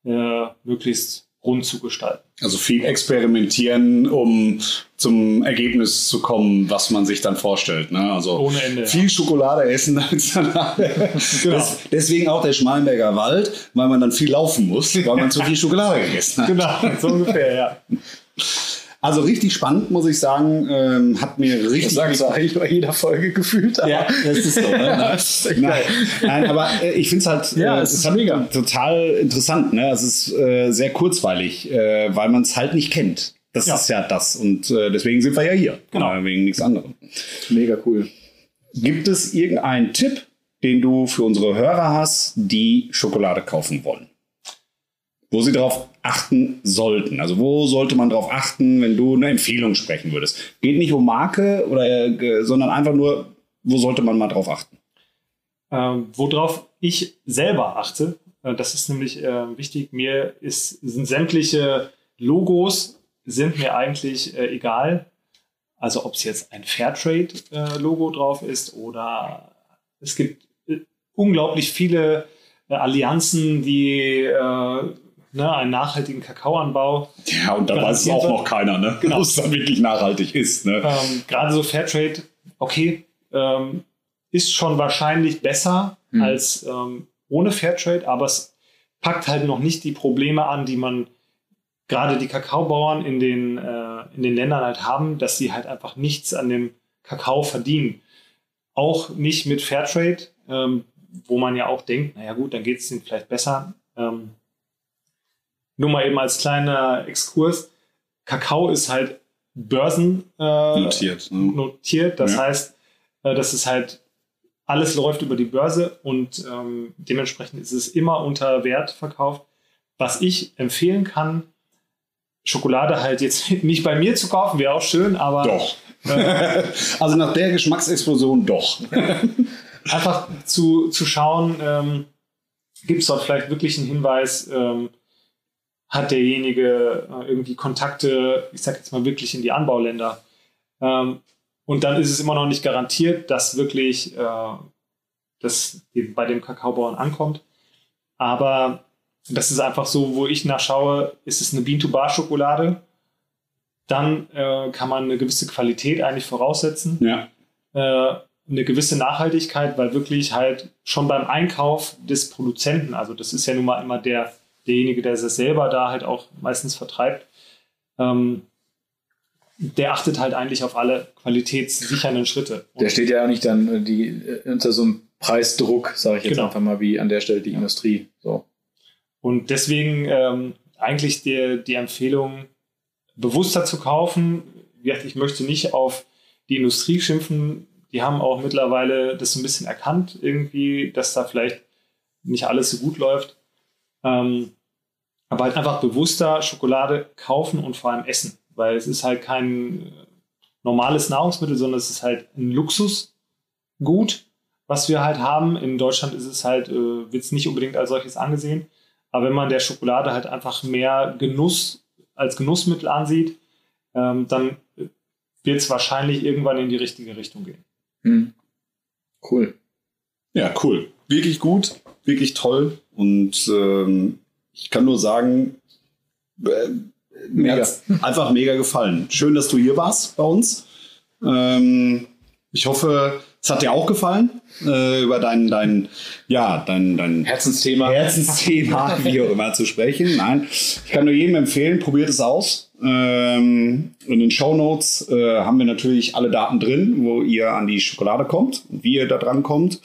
äh, möglichst rund zu gestalten. Also viel experimentieren, um zum Ergebnis zu kommen, was man sich dann vorstellt. Ne? Also Ohne Ende. Viel ja. Schokolade essen. (laughs) genau. deswegen auch der Schmalenberger Wald, weil man dann viel laufen muss, weil man zu viel Schokolade (laughs) gegessen hat. Genau, so ungefähr, ja. Also richtig spannend, muss ich sagen. Ähm, hat mir richtig. Das sagst du eigentlich bei jeder Folge gefühlt. Aber. Ja, das ist so. Ne? (laughs) Nein, nein, aber äh, ich finde es halt, ja, äh, es ist mega. total interessant. Ne? Es ist äh, sehr kurzweilig, äh, weil man es halt nicht kennt. Das ja. ist ja das. Und äh, deswegen sind wir ja hier. Genau. Äh, wegen nichts anderem. Mega cool. Gibt es irgendeinen Tipp, den du für unsere Hörer hast, die Schokolade kaufen wollen? Wo sie darauf achten sollten. Also wo sollte man darauf achten, wenn du eine Empfehlung sprechen würdest? Geht nicht um Marke oder, äh, sondern einfach nur, wo sollte man mal drauf achten? Ähm, worauf ich selber achte, äh, das ist nämlich äh, wichtig, mir ist, sind sämtliche Logos sind mir eigentlich äh, egal. Also ob es jetzt ein Fairtrade-Logo drauf ist oder es gibt äh, unglaublich viele äh, Allianzen, die ne, einen nachhaltigen Kakaoanbau. Ja, und da weiß es auch noch keiner, ne? genau. es dann wirklich nachhaltig ist. Ne? Ähm, Gerade so Fairtrade, okay, ähm, ist schon wahrscheinlich besser hm. als ähm, ohne Fairtrade, aber es packt halt noch nicht die Probleme an, die man gerade die Kakaobauern in den, äh, in den Ländern halt haben, dass sie halt einfach nichts an dem Kakao verdienen. Auch nicht mit Fairtrade, ähm, wo man ja auch denkt, naja gut, dann geht es ihnen vielleicht besser. Ähm, nur mal eben als kleiner Exkurs. Kakao ist halt Börsen äh, notiert. Ne? notiert. Das ja. heißt, äh, das ist halt alles läuft über die Börse und ähm, dementsprechend ist es immer unter Wert verkauft. Was ich empfehlen kann, Schokolade halt jetzt (laughs) nicht bei mir zu kaufen, wäre auch schön, aber. Doch. Äh, (laughs) also nach der Geschmacksexplosion doch. (laughs) einfach zu, zu schauen, ähm, gibt es dort vielleicht wirklich einen Hinweis, ähm, hat derjenige äh, irgendwie Kontakte, ich sage jetzt mal wirklich in die Anbauländer. Ähm, und dann ist es immer noch nicht garantiert, dass wirklich äh, das bei dem Kakaobauern ankommt. Aber das ist einfach so, wo ich nachschaue, ist es eine Bean-to-Bar-Schokolade, dann äh, kann man eine gewisse Qualität eigentlich voraussetzen. Ja. Eine gewisse Nachhaltigkeit, weil wirklich halt schon beim Einkauf des Produzenten, also das ist ja nun mal immer der derjenige, der es selber da halt auch meistens vertreibt, ähm, der achtet halt eigentlich auf alle qualitätssichernden Schritte. Und der steht ja auch nicht dann äh, die, äh, unter so einem Preisdruck, sage ich jetzt genau. einfach mal, wie an der Stelle die ja. Industrie. So. Und deswegen ähm, eigentlich die, die Empfehlung, bewusster zu kaufen. Ich möchte nicht auf die Industrie schimpfen. Die haben auch mittlerweile das so ein bisschen erkannt, irgendwie, dass da vielleicht nicht alles so gut läuft. Ähm, aber halt einfach bewusster Schokolade kaufen und vor allem essen, weil es ist halt kein normales Nahrungsmittel, sondern es ist halt ein Luxusgut, was wir halt haben. In Deutschland ist es halt, äh, wird es nicht unbedingt als solches angesehen. Aber wenn man der Schokolade halt einfach mehr Genuss als Genussmittel ansieht, ähm, dann wird es wahrscheinlich irgendwann in die richtige Richtung gehen. Hm. Cool. Ja, cool. Wirklich gut, wirklich toll. Und ähm, ich kann nur sagen, äh, mir hat einfach mega gefallen. Schön, dass du hier warst bei uns. Ähm, ich hoffe, es hat dir auch gefallen, äh, über dein, dein, ja, dein, dein Herzensthema. Herzensthema, (laughs) wie auch immer, zu sprechen. Nein, ich kann nur jedem empfehlen, probiert es aus. Ähm, in den Show Notes äh, haben wir natürlich alle Daten drin, wo ihr an die Schokolade kommt und wie ihr da dran kommt.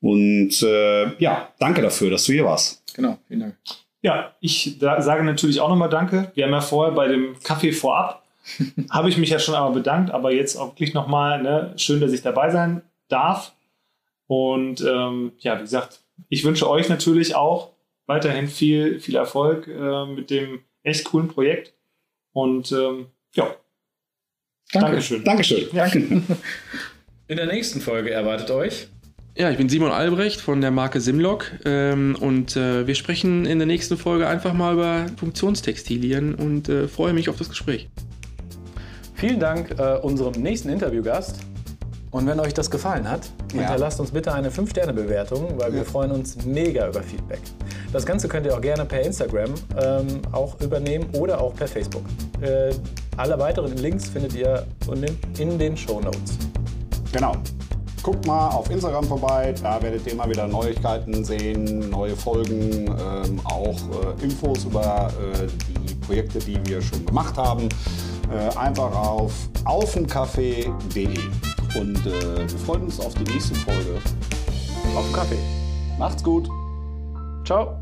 Und äh, ja, danke dafür, dass du hier warst. Genau, vielen Dank. Ja, ich sage natürlich auch nochmal Danke. Wir haben ja vorher bei dem Kaffee vorab, (laughs) habe ich mich ja schon einmal bedankt, aber jetzt auch wirklich nochmal, ne, schön, dass ich dabei sein darf. Und ähm, ja, wie gesagt, ich wünsche euch natürlich auch weiterhin viel, viel Erfolg äh, mit dem echt coolen Projekt. Und ähm, ja. Danke. Dankeschön. Dankeschön. Danke. (laughs) In der nächsten Folge erwartet euch ja, ich bin Simon Albrecht von der Marke Simlock ähm, und äh, wir sprechen in der nächsten Folge einfach mal über Funktionstextilien und äh, freue mich auf das Gespräch. Vielen Dank äh, unserem nächsten Interviewgast. Und wenn euch das gefallen hat, ja. hinterlasst uns bitte eine 5-Sterne-Bewertung, weil ja. wir freuen uns mega über Feedback. Das Ganze könnt ihr auch gerne per Instagram ähm, auch übernehmen oder auch per Facebook. Äh, alle weiteren Links findet ihr in den Show Notes. Genau. Guckt mal auf Instagram vorbei, da werdet ihr immer wieder Neuigkeiten sehen, neue Folgen, ähm, auch äh, Infos über äh, die Projekte, die wir schon gemacht haben. Äh, einfach auf aufenkaffee.de. Und äh, wir freuen uns auf die nächste Folge. Auf Kaffee. Macht's gut. Ciao.